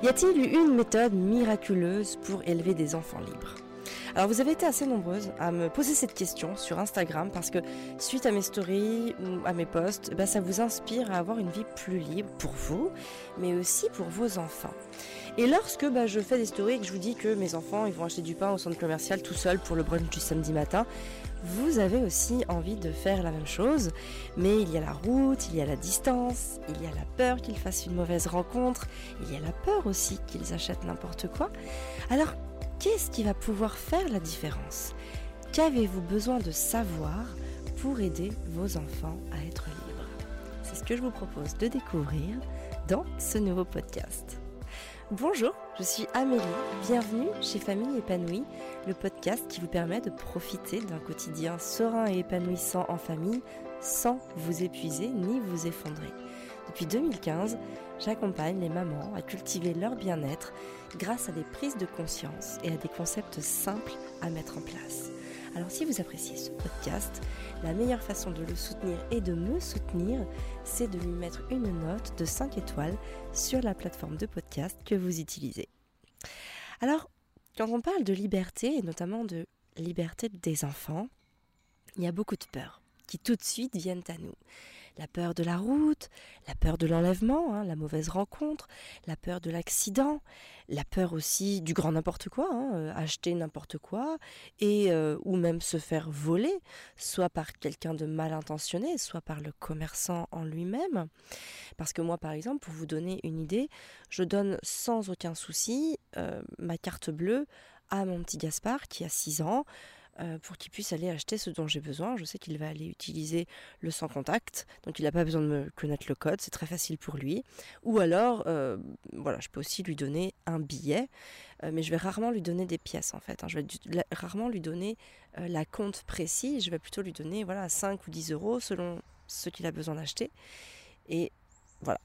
Y a-t-il une méthode miraculeuse pour élever des enfants libres? Alors vous avez été assez nombreuses à me poser cette question sur Instagram parce que suite à mes stories ou à mes posts, bah, ça vous inspire à avoir une vie plus libre pour vous, mais aussi pour vos enfants. Et lorsque bah, je fais des stories et que je vous dis que mes enfants ils vont acheter du pain au centre commercial tout seuls pour le brunch du samedi matin, vous avez aussi envie de faire la même chose, mais il y a la route, il y a la distance, il y a la peur qu'ils fassent une mauvaise rencontre, il y a la peur aussi qu'ils achètent n'importe quoi. Alors, qu'est-ce qui va pouvoir faire la différence? Qu'avez-vous besoin de savoir pour aider vos enfants à être libres? C'est ce que je vous propose de découvrir dans ce nouveau podcast. Bonjour, je suis Amélie, bienvenue chez Famille épanouie, le podcast qui vous permet de profiter d'un quotidien serein et épanouissant en famille sans vous épuiser ni vous effondrer. Depuis 2015, j'accompagne les mamans à cultiver leur bien-être grâce à des prises de conscience et à des concepts simples à mettre en place. Alors si vous appréciez ce podcast, la meilleure façon de le soutenir et de me soutenir, c'est de lui mettre une note de 5 étoiles sur la plateforme de podcast que vous utilisez. Alors, quand on parle de liberté, et notamment de liberté des enfants, il y a beaucoup de peur qui tout de suite viennent à nous. La peur de la route, la peur de l'enlèvement, hein, la mauvaise rencontre, la peur de l'accident, la peur aussi du grand n'importe quoi, hein, euh, acheter n'importe quoi, et euh, ou même se faire voler, soit par quelqu'un de mal intentionné, soit par le commerçant en lui-même. Parce que moi, par exemple, pour vous donner une idée, je donne sans aucun souci euh, ma carte bleue à mon petit Gaspard qui a 6 ans. Euh, pour qu'il puisse aller acheter ce dont j'ai besoin. Je sais qu'il va aller utiliser le sans contact, donc il n'a pas besoin de me connaître le code, c'est très facile pour lui. Ou alors, euh, voilà, je peux aussi lui donner un billet, euh, mais je vais rarement lui donner des pièces en fait. Hein. Je vais rarement lui donner la compte précis, je vais plutôt lui donner voilà 5 ou 10 euros selon ce qu'il a besoin d'acheter. Et voilà,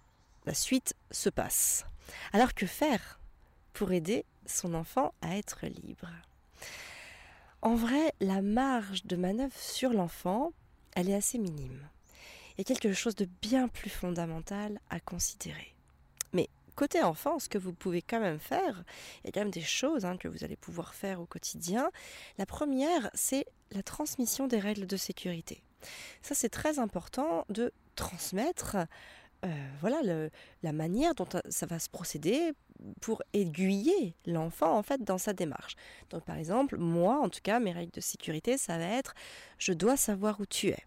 la suite se passe. Alors que faire pour aider son enfant à être libre? En vrai, la marge de manœuvre sur l'enfant, elle est assez minime. Il y a quelque chose de bien plus fondamental à considérer. Mais côté enfant, ce que vous pouvez quand même faire, il y a quand même des choses hein, que vous allez pouvoir faire au quotidien. La première, c'est la transmission des règles de sécurité. Ça, c'est très important de transmettre euh, voilà la manière dont ça va se procéder pour aiguiller l'enfant en fait dans sa démarche. Donc par exemple, moi en tout cas, mes règles de sécurité, ça va être je dois savoir où tu es.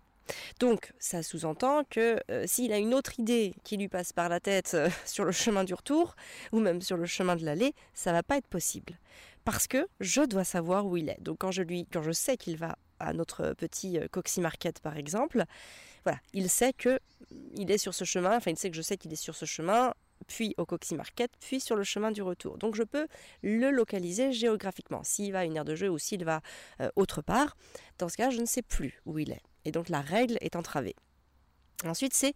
Donc, ça sous-entend que euh, s'il a une autre idée qui lui passe par la tête euh, sur le chemin du retour, ou même sur le chemin de l'aller, ça va pas être possible. Parce que je dois savoir où il est. Donc, quand je lui, quand je sais qu'il va à notre petit euh, Coxy Market par exemple, voilà, il sait que il est sur ce chemin, enfin il sait que je sais qu'il est sur ce chemin, puis au Coxy Market, puis sur le chemin du retour. Donc je peux le localiser géographiquement. S'il va à une aire de jeu ou s'il va euh, autre part, dans ce cas, je ne sais plus où il est. Et donc la règle est entravée. Ensuite, c'est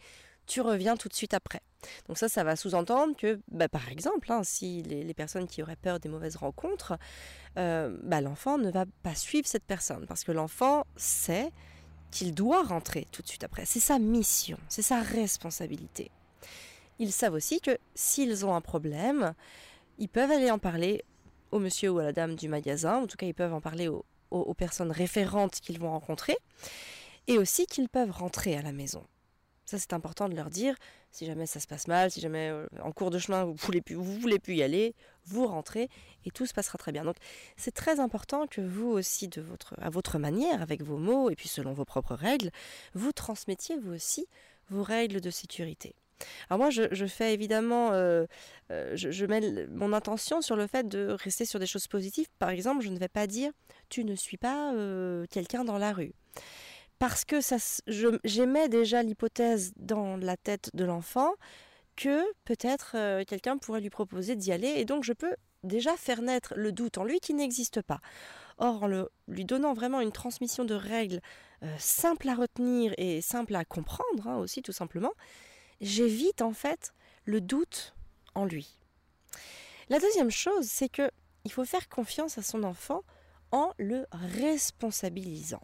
tu reviens tout de suite après. Donc ça, ça va sous-entendre que, bah, par exemple, hein, si les, personnes qui auraient peur des mauvaises rencontres, euh, bah, l'enfant ne va pas suivre cette personne parce que l'enfant sait qu'il doit rentrer tout de suite après. C'est sa mission, c'est sa responsabilité. Ils savent aussi que s'ils ont un problème, ils peuvent aller en parler au monsieur ou à la dame du magasin, en tout cas ils peuvent en parler aux personnes référentes qu'ils vont rencontrer, et aussi qu'ils peuvent rentrer à la maison. Ça, c'est important de leur dire, si jamais ça se passe mal, si jamais euh, en cours de chemin vous voulez plus, voulez plus y aller, vous rentrez et tout se passera très bien. Donc, c'est très important que vous aussi, de votre, à votre manière, avec vos mots et puis selon vos propres règles, vous transmettiez vous aussi vos règles de sécurité. Alors moi, je, fais évidemment, euh, euh, je, mets mon intention sur le fait de rester sur des choses positives. Par exemple, je ne vais pas dire tu ne suis pas quelqu'un dans la rue parce que ça, j'émets déjà l'hypothèse dans la tête de l'enfant que peut-être euh, quelqu'un pourrait lui proposer d'y aller et donc je peux déjà faire naître le doute en lui qui n'existe pas. Or, en lui donnant vraiment une transmission de règles euh, simples à retenir et simples à comprendre hein, aussi tout simplement, j'évite en fait le doute en lui. La deuxième chose, c'est que il faut faire confiance à son enfant en le responsabilisant.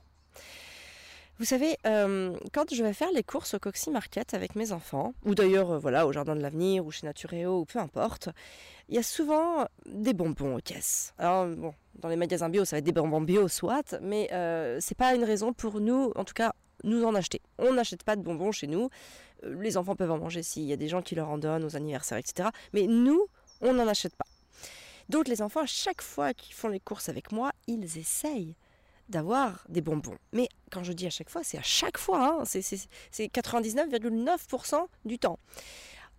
Vous savez, euh, quand je vais faire les courses au Coxy Market avec mes enfants, ou d'ailleurs euh, voilà au Jardin de l'Avenir ou chez Naturéo ou peu importe, il y a souvent des bonbons aux caisses. Alors bon, dans les magasins bio, ça va être des bonbons bio soit, mais euh, c'est pas une raison pour nous, en tout cas, nous en acheter. On n'achète pas de bonbons chez nous. Euh, les enfants peuvent en manger s'il y a des gens qui leur en donnent aux anniversaires, etc. Mais nous, on n'en achète pas. Donc les enfants, à chaque fois qu'ils font les courses avec moi, ils essayent d'avoir des bonbons. Mais quand je dis à chaque fois, c'est à chaque fois, hein, c'est 99,9% du temps.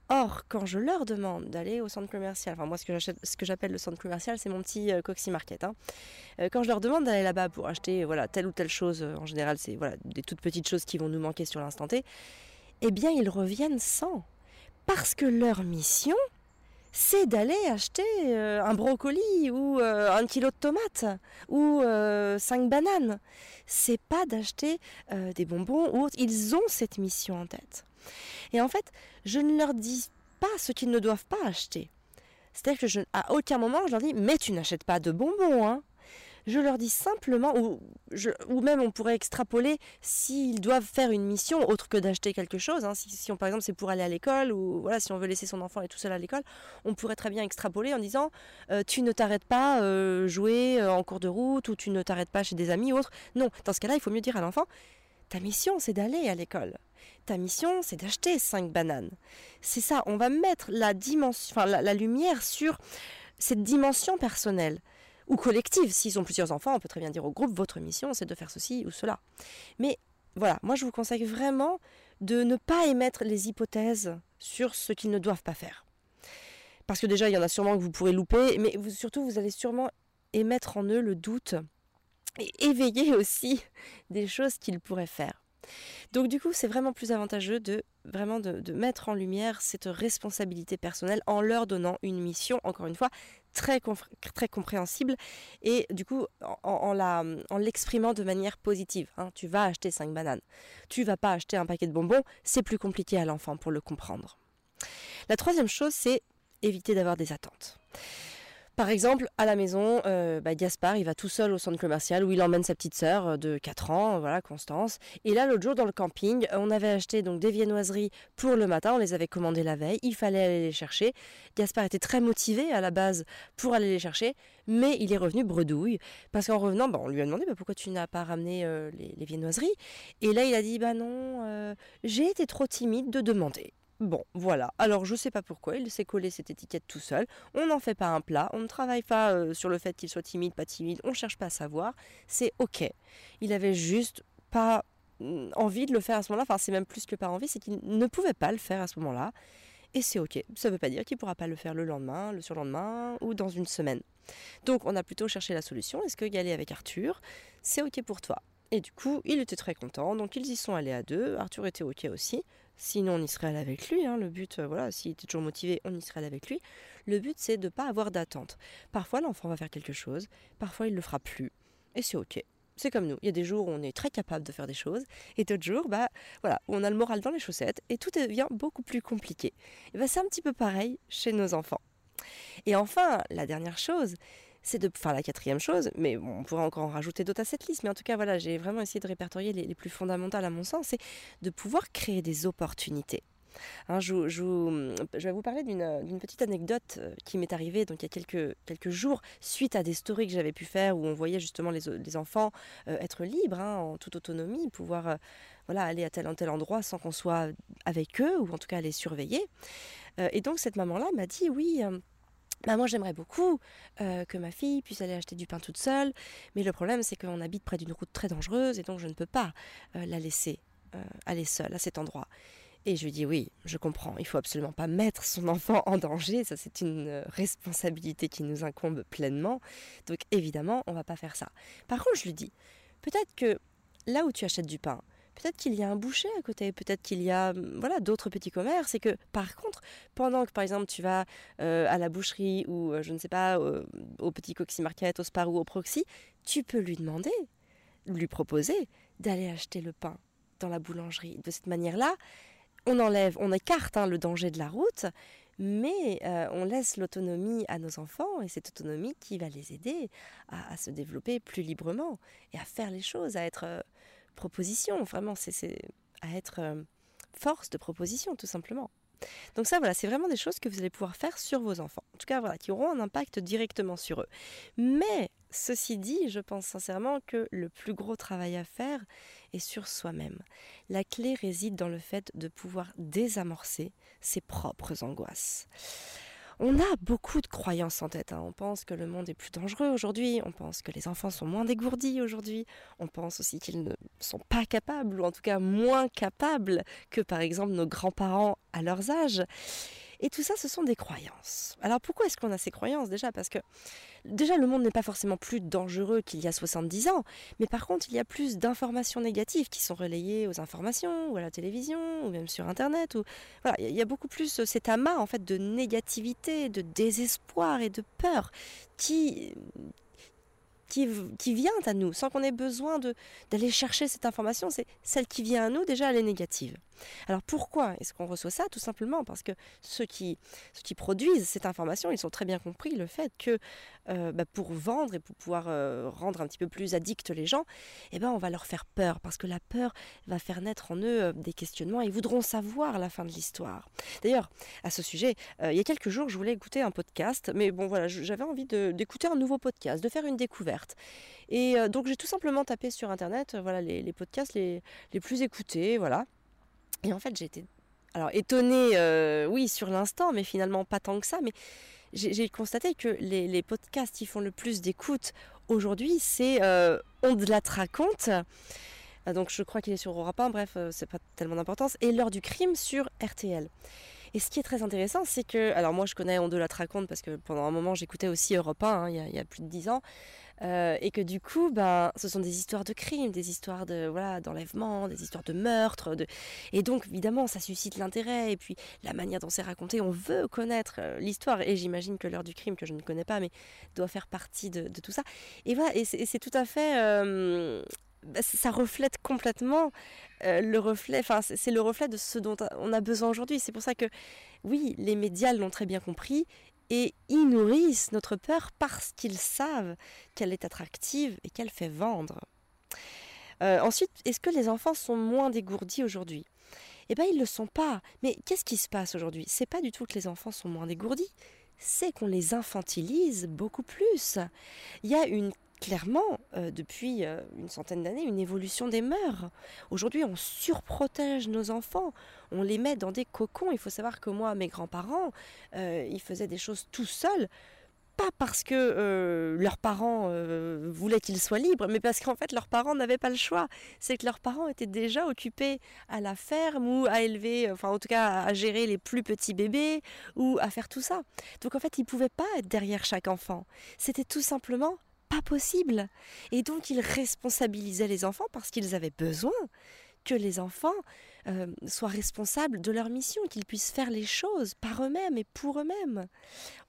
Or, quand je leur demande d'aller au centre commercial, enfin moi ce que, j'appelle le centre commercial, c'est mon petit euh, Coxy Market. Hein. Euh, quand je leur demande d'aller là-bas pour acheter voilà telle ou telle chose, euh, en général c'est voilà des toutes petites choses qui vont nous manquer sur l'instant T, eh bien ils reviennent sans, parce que leur mission, c'est d'aller acheter un brocoli ou un kilo de tomates ou cinq bananes. C'est pas d'acheter des bonbons ou autre. Ils ont cette mission en tête. Et en fait, je ne leur dis pas ce qu'ils ne doivent pas acheter. C'est-à-dire que je, à aucun moment je leur dis mais tu n'achètes pas de bonbons, hein. Je leur dis simplement, ou, même on pourrait extrapoler s'ils doivent faire une mission autre que d'acheter quelque chose. Hein. Si, par exemple c'est pour aller à l'école ou voilà si on veut laisser son enfant aller tout seul à l'école, on pourrait très bien extrapoler en disant euh, tu ne t'arrêtes pas euh, jouer euh, en cours de route ou tu ne t'arrêtes pas chez des amis ou autre. Non, dans ce cas-là il faut mieux dire à l'enfant ta mission c'est d'aller à l'école ta mission, c'est d'acheter 5 bananes. C'est ça, on va mettre la, dimension, la, lumière sur cette dimension personnelle ou collective. S'ils ont plusieurs enfants, on peut très bien dire au groupe, votre mission, c'est de faire ceci ou cela. Mais voilà, moi je vous conseille vraiment de ne pas émettre les hypothèses sur ce qu'ils ne doivent pas faire. Parce que déjà, il y en a sûrement que vous pourrez louper, mais surtout, vous allez sûrement émettre en eux le doute et éveiller aussi des choses qu'ils pourraient faire. Donc du coup, c'est vraiment plus avantageux de vraiment de, mettre en lumière cette responsabilité personnelle en leur donnant une mission, encore une fois, très, compréhensible et du coup en, en l'exprimant de manière positive. Hein. Tu vas acheter 5 bananes, tu vas pas acheter un paquet de bonbons, c'est plus compliqué à l'enfant pour le comprendre. La troisième chose, c'est éviter d'avoir des attentes. Par exemple, à la maison, euh, bah, Gaspard, il va tout seul au centre commercial où il emmène sa petite sœur euh, de 4 ans, voilà, Constance. Et là, l'autre jour, dans le camping, on avait acheté donc des viennoiseries pour le matin, on les avait commandées la veille, il fallait aller les chercher. Gaspard était très motivé à la base pour aller les chercher, mais il est revenu bredouille, parce qu'en revenant, bah, on lui a demandé bah, pourquoi tu n'as pas ramené euh, les, les, viennoiseries? Et là, il a dit, bah non, j'ai été trop timide de demander. Bon, voilà. Alors, je sais pas pourquoi, il s'est collé cette étiquette tout seul. On n'en fait pas un plat, on ne travaille pas euh, sur le fait qu'il soit timide, pas timide, on cherche pas à savoir. C'est ok. Il avait juste pas mm, envie de le faire à ce moment-là. Enfin, c'est même plus que pas envie, c'est qu'il ne pouvait pas le faire à ce moment-là. Et c'est ok. Ça ne veut pas dire qu'il pourra pas le faire le lendemain, le surlendemain ou dans une semaine. Donc, on a plutôt cherché la solution. Est-ce que y aller avec Arthur, c'est ok pour toi et du coup, il était très content, donc ils y sont allés à deux. Arthur était ok aussi. Sinon, on y serait allé avec lui. Hein. Le but, euh, voilà, s'il était toujours motivé, on y serait allé avec lui. Le but, c'est de ne pas avoir d'attente. Parfois, l'enfant va faire quelque chose, parfois, il le fera plus. Et c'est ok. C'est comme nous. Il y a des jours où on est très capable de faire des choses, et d'autres jours, bah, voilà, on a le moral dans les chaussettes, et tout devient beaucoup plus compliqué. Et bah, c'est un petit peu pareil chez nos enfants. Et enfin, la dernière chose, c'est de, enfin la quatrième chose, mais on pourrait encore en rajouter d'autres à cette liste, mais en tout cas voilà, j'ai vraiment essayé de répertorier les, plus fondamentales à mon sens, c'est de pouvoir créer des opportunités. Hein, je, je, vais vous parler d'une petite anecdote euh, qui m'est arrivée donc il y a quelques, quelques jours suite à des stories que j'avais pu faire où on voyait justement les, les enfants euh, être libres hein, en toute autonomie, pouvoir euh, voilà, aller à tel ou tel endroit sans qu'on soit avec eux ou en tout cas les surveiller. et donc cette maman-là m'a dit oui bah moi j'aimerais beaucoup euh, que ma fille puisse aller acheter du pain toute seule, mais le problème c'est qu'on habite près d'une route très dangereuse et donc je ne peux pas euh, la laisser euh, aller seule à cet endroit. Et je lui dis oui, je comprends, il faut absolument pas mettre son enfant en danger, ça c'est une responsabilité qui nous incombe pleinement, donc évidemment on va pas faire ça. Par contre je lui dis, peut-être que là où tu achètes du pain, peut-être qu'il y a un boucher à côté, peut-être qu'il y a hum, voilà d'autres petits commerces et que par contre, pendant que par exemple tu vas euh, à la boucherie ou euh, je ne sais pas au petit Coxy Market, au Spar ou au Proxy, tu peux lui demander, lui proposer d'aller acheter le pain dans la boulangerie. De cette manière-là, on enlève, on écarte hein, le danger de la route, mais euh, on laisse l'autonomie à nos enfants et cette autonomie qui va les aider à, à, se développer plus librement et à faire les choses, à être proposition, vraiment, c'est à être euh, force de proposition, tout simplement. Donc ça, voilà, c'est vraiment des choses que vous allez pouvoir faire sur vos enfants. En tout cas, voilà, qui auront un impact directement sur eux. Mais ceci dit, je pense sincèrement que le plus gros travail à faire est sur soi-même. La clé réside dans le fait de pouvoir désamorcer ses propres angoisses. On a beaucoup de croyances en tête. Hein. On pense que le monde est plus dangereux aujourd'hui. On pense que les enfants sont moins dégourdis aujourd'hui. On pense aussi qu'ils ne sont pas capables, ou en tout cas moins capables que par exemple nos grands-parents à leurs âges. Et tout ça, ce sont des croyances. Alors pourquoi est-ce qu'on a ces croyances déjà? Parce que déjà, le monde n'est pas forcément plus dangereux qu'il y a 70 ans, mais par contre, il y a plus d'informations négatives qui sont relayées aux informations, ou à la télévision, ou même sur Internet. Ou... Il y a beaucoup plus cet amas en fait de négativité, de désespoir et de peur qui, vient à nous, sans qu'on ait besoin d'aller chercher cette information. C'est celle qui vient à nous, déjà, elle est négative. Alors pourquoi est-ce qu'on reçoit ça Tout simplement? Parce que ceux qui, produisent cette information, ils ont très bien compris le fait que euh, bah, pour vendre et pour pouvoir euh, rendre un petit peu plus addicts les gens, eh ben, on va leur faire peur, parce que la peur va faire naître en eux euh, des questionnements et ils voudront savoir la fin de l'histoire. D'ailleurs, à ce sujet, il y a quelques jours, je voulais écouter un podcast, mais bon voilà, j'avais envie d'écouter un nouveau podcast, de faire une découverte. Et donc j'ai tout simplement tapé sur Internet voilà, les, les podcasts les, les plus écoutés, voilà. Et en fait, été alors étonnée, euh, oui, sur l'instant, mais finalement pas tant que ça. Mais j'ai constaté que les, podcasts qui font le plus d'écoute aujourd'hui, c'est euh, On de la raconte. Euh, donc je crois qu'il est sur Europe 1, bref, c'est pas tellement d'importance. Et l'heure du crime sur RTL. Et ce qui est très intéressant, c'est que, alors moi je connais On de la raconte parce que pendant un moment j'écoutais aussi Europe 1, hein, il, y a, plus de 10 ans, euh, et que du coup, ben, ce sont des histoires de crimes, des histoires de voilà d'enlèvement, des histoires de meurtre, de... et donc évidemment ça suscite l'intérêt. Et puis la manière dont c'est raconté, on veut connaître euh, l'histoire. Et j'imagine que l'heure du crime que je ne connais pas, mais doit faire partie de, tout ça. Et voilà, et c'est tout à fait euh, ça reflète complètement le reflet, enfin c'est le reflet de ce dont on a besoin aujourd'hui. C'est pour ça que oui, les médias l'ont très bien compris et ils nourrissent notre peur parce qu'ils savent qu'elle est attractive et qu'elle fait vendre. Euh, ensuite, est-ce que les enfants sont moins dégourdis aujourd'hui? Eh bien, ils ne le sont pas. Mais qu'est-ce qui se passe aujourd'hui? C'est pas du tout que les enfants sont moins dégourdis, c'est qu'on les infantilise beaucoup plus. Il y a une clairement, euh, depuis euh, une centaine d'années, une évolution des mœurs. Aujourd'hui, on surprotège nos enfants, on les met dans des cocons. Il faut savoir que moi, mes grands-parents, euh, ils faisaient des choses tout seuls, pas parce que leurs parents voulaient qu'ils soient libres, mais parce qu'en fait, leurs parents n'avaient pas le choix. C'est que leurs parents étaient déjà occupés à la ferme ou à élever, enfin en tout cas à gérer les plus petits bébés ou à faire tout ça. Donc en fait, ils ne pouvaient pas être derrière chaque enfant. C'était tout simplement pas possible. Et donc ils responsabilisaient les enfants parce qu'ils avaient besoin que les enfants euh, soient responsables de leur mission, qu'ils puissent faire les choses par eux-mêmes et pour eux-mêmes.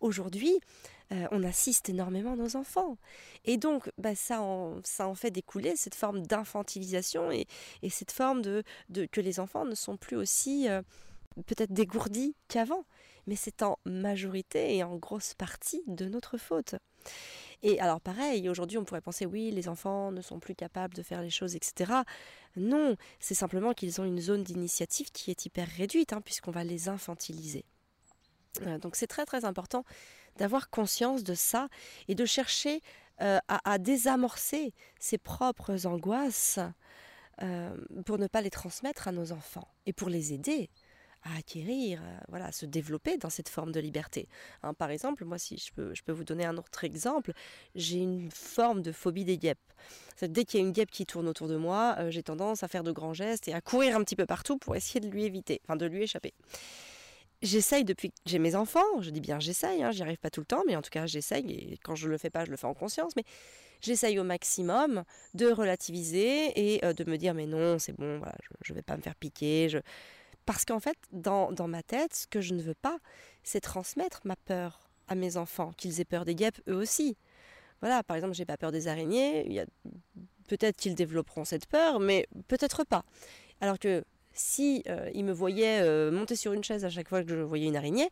Aujourd'hui, euh, on assiste énormément nos enfants. Et donc, bah, ça, en, ça en fait découler cette forme d'infantilisation et, cette forme de, que les enfants ne sont plus aussi euh, peut-être dégourdis qu'avant. Mais c'est en majorité et en grosse partie de notre faute. Et alors pareil, aujourd'hui on pourrait penser oui, les enfants ne sont plus capables de faire les choses, etc. Non, c'est simplement qu'ils ont une zone d'initiative qui est hyper réduite, hein, puisqu'on va les infantiliser. Euh, donc c'est très très important d'avoir conscience de ça et de chercher euh, à, désamorcer ses propres angoisses euh, pour ne pas les transmettre à nos enfants et pour les aider à acquérir, euh, voilà, à se développer dans cette forme de liberté. Hein, par exemple, moi, si je peux, je peux vous donner un autre exemple, j'ai une forme de phobie des guêpes. Dès qu'il y a une guêpe qui tourne autour de moi, euh, j'ai tendance à faire de grands gestes et à courir un petit peu partout pour essayer de lui éviter, enfin de lui échapper. J'essaye depuis que j'ai mes enfants, je dis bien j'essaye, hein, j'y arrive pas tout le temps, mais en tout cas j'essaye, et quand je le fais pas, je le fais en conscience, mais j'essaye au maximum de relativiser et euh, de me dire mais non, c'est bon, voilà, je, ne vais pas me faire piquer, je, parce qu'en fait, dans, ma tête, ce que je ne veux pas, c'est transmettre ma peur à mes enfants, qu'ils aient peur des guêpes eux aussi. Voilà, par exemple, j'ai pas peur des araignées, peut-être qu'ils développeront cette peur, mais peut-être pas. Alors que si euh, ils me voyaient euh, monter sur une chaise à chaque fois que je voyais une araignée,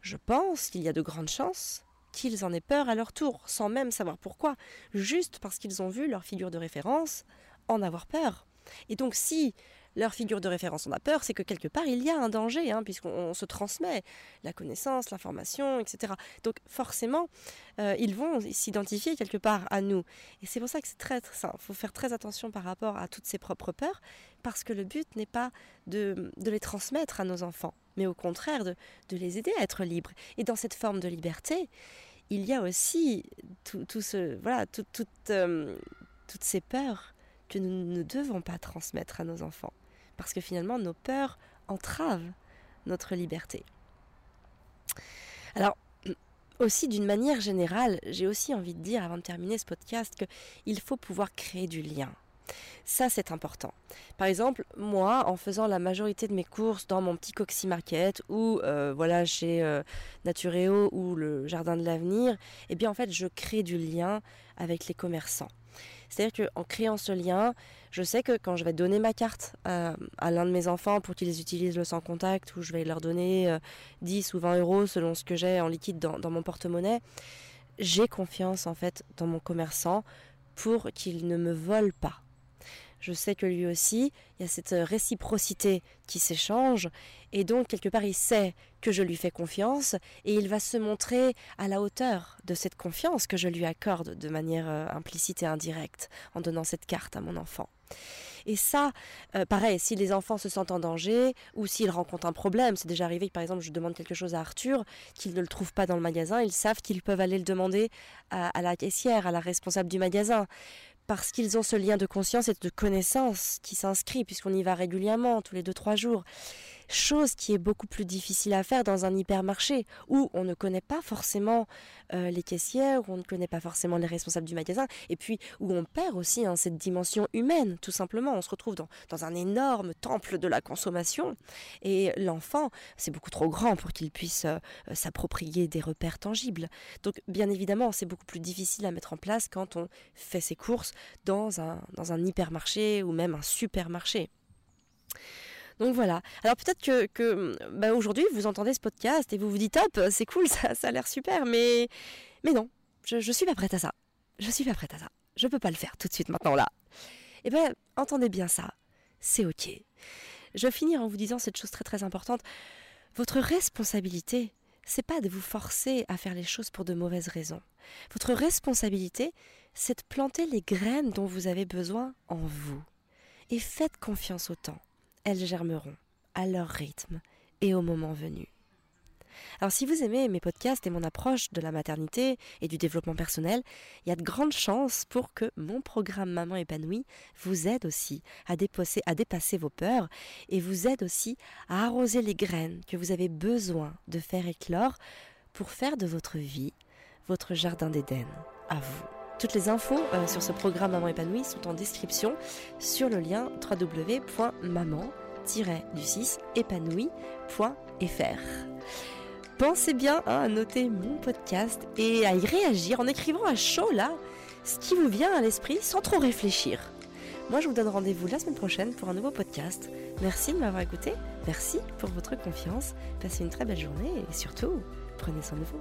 je pense qu'il y a de grandes chances qu'ils en aient peur à leur tour, sans même savoir pourquoi, juste parce qu'ils ont vu leur figure de référence en avoir peur. Et donc si leur figure de référence on a peur, c'est que quelque part il y a un danger, hein, puisqu'on se transmet la connaissance, l'information, etc. Donc forcément, euh, ils vont s'identifier quelque part à nous. Et c'est pour ça que c'est très, très Il faut faire très attention par rapport à toutes ses propres peurs, parce que le but n'est pas de, les transmettre à nos enfants, mais au contraire de, les aider à être libres. Et dans cette forme de liberté, il y a aussi tout, ce, voilà, euh, toutes ces peurs que nous ne devons pas transmettre à nos enfants parce que finalement nos peurs entravent notre liberté. Alors, aussi d'une manière générale, j'ai aussi envie de dire avant de terminer ce podcast qu'il faut pouvoir créer du lien. Ça, c'est important. Par exemple, moi, en faisant la majorité de mes courses dans mon petit Coxy Market ou euh, voilà chez euh, Natureo ou le Jardin de l'Avenir, eh bien en fait, je crée du lien avec les commerçants. C'est-à-dire qu'en créant ce lien, je sais que quand je vais donner ma carte à, l'un de mes enfants pour qu'ils utilisent le sans contact, ou je vais leur donner 10 euh, ou 20 euros selon ce que j'ai en liquide dans mon porte-monnaie, j'ai confiance en fait dans mon commerçant pour qu'il ne me vole pas. Je sais que lui aussi, il y a cette réciprocité qui s'échange, et donc quelque part il sait que je lui fais confiance, et il va se montrer à la hauteur de cette confiance que je lui accorde de manière euh, implicite et indirecte en donnant cette carte à mon enfant. Et ça, euh, pareil, si les enfants se sentent en danger ou s'ils rencontrent un problème, c'est déjà arrivé que par exemple je demande quelque chose à Arthur, qu'il ne le trouve pas dans le magasin, ils savent qu'ils peuvent aller le demander à la caissière, à la responsable du magasin parce qu'ils ont ce lien de conscience et de connaissance qui s'inscrit, puisqu'on y va régulièrement, tous les deux, trois jours. Chose qui est beaucoup plus difficile à faire dans un hypermarché, où on ne connaît pas forcément euh, les caissières, où on ne connaît pas forcément les responsables du magasin, et puis où on perd aussi hein, cette dimension humaine, tout simplement. On se retrouve dans, un énorme temple de la consommation, et l'enfant, c'est beaucoup trop grand pour qu'il puisse euh, s'approprier des repères tangibles. Donc, bien évidemment, c'est beaucoup plus difficile à mettre en place quand on fait ses courses dans un, dans un hypermarché ou même un supermarché. Donc voilà. Alors peut-être que, bah, aujourd'hui vous entendez ce podcast et vous vous dites top, c'est cool, ça, a l'air super, mais non, je, ne suis pas prête à ça. Je suis pas prête à ça. Je peux pas le faire tout de suite maintenant là. Eh bien, entendez bien ça. C'est ok. Je vais finir en vous disant cette chose très très importante. Votre responsabilité, c'est pas de vous forcer à faire les choses pour de mauvaises raisons. Votre responsabilité, c'est de planter les graines dont vous avez besoin en vous. Et faites confiance au temps elles germeront à leur rythme et au moment venu. Alors si vous aimez mes podcasts et mon approche de la maternité et du développement personnel, il y a de grandes chances pour que mon programme Maman épanouie vous aide aussi à dépasser, à dépasser vos peurs et vous aide aussi à arroser les graines que vous avez besoin de faire éclore pour faire de votre vie votre jardin d'Éden à vous. Toutes les infos euh, sur ce programme Maman épanouie sont en description sur le lien www.maman-du6épanouie.fr. Pensez bien hein, à noter mon podcast et à y réagir en écrivant à chaud là ce qui vous vient à l'esprit sans trop réfléchir. Moi, je vous donne rendez-vous la semaine prochaine pour un nouveau podcast. Merci de m'avoir écouté. Merci pour votre confiance. Passez une très belle journée et surtout, prenez soin de vous.